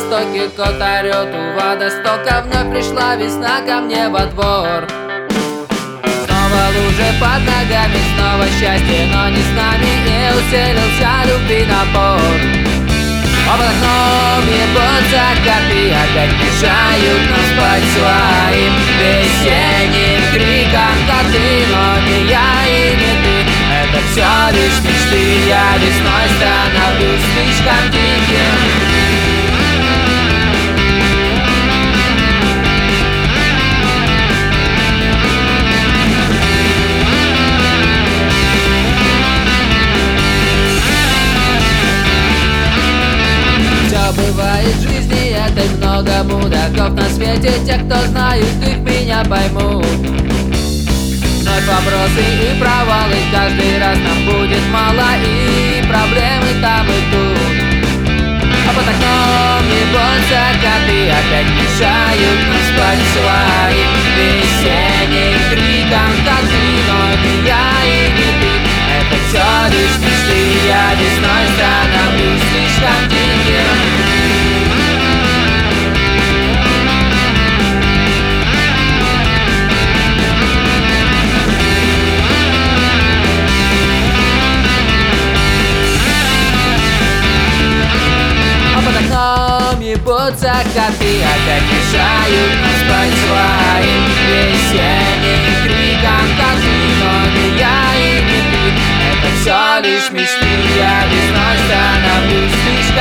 востоке кот орет У водостока вновь пришла весна ко мне во двор. Снова лужи под ногами, снова счастье, но не с нами И усилился любви напор. Под окном ебут закаты, опять мешают нам спать своим Весенним криком. Коты, но не я и не ты Это все лишь мечты, я весной становлюсь слишком диким мудаков на свете Те, кто знают, их меня поймут. Вновь вопросы и провалы Каждый раз нам будет мало И проблемы там и тут. А под окном не небо коты Опять мешают нам спать своим Весенним криком Но не я и не ты. Это все лишь мечты Я весной становлюсь слишком Ебутся коты, опять мешают нам спать своим Весенним криком коты, но не и не ты. Это все лишь мечты, я весной становлюсь слишком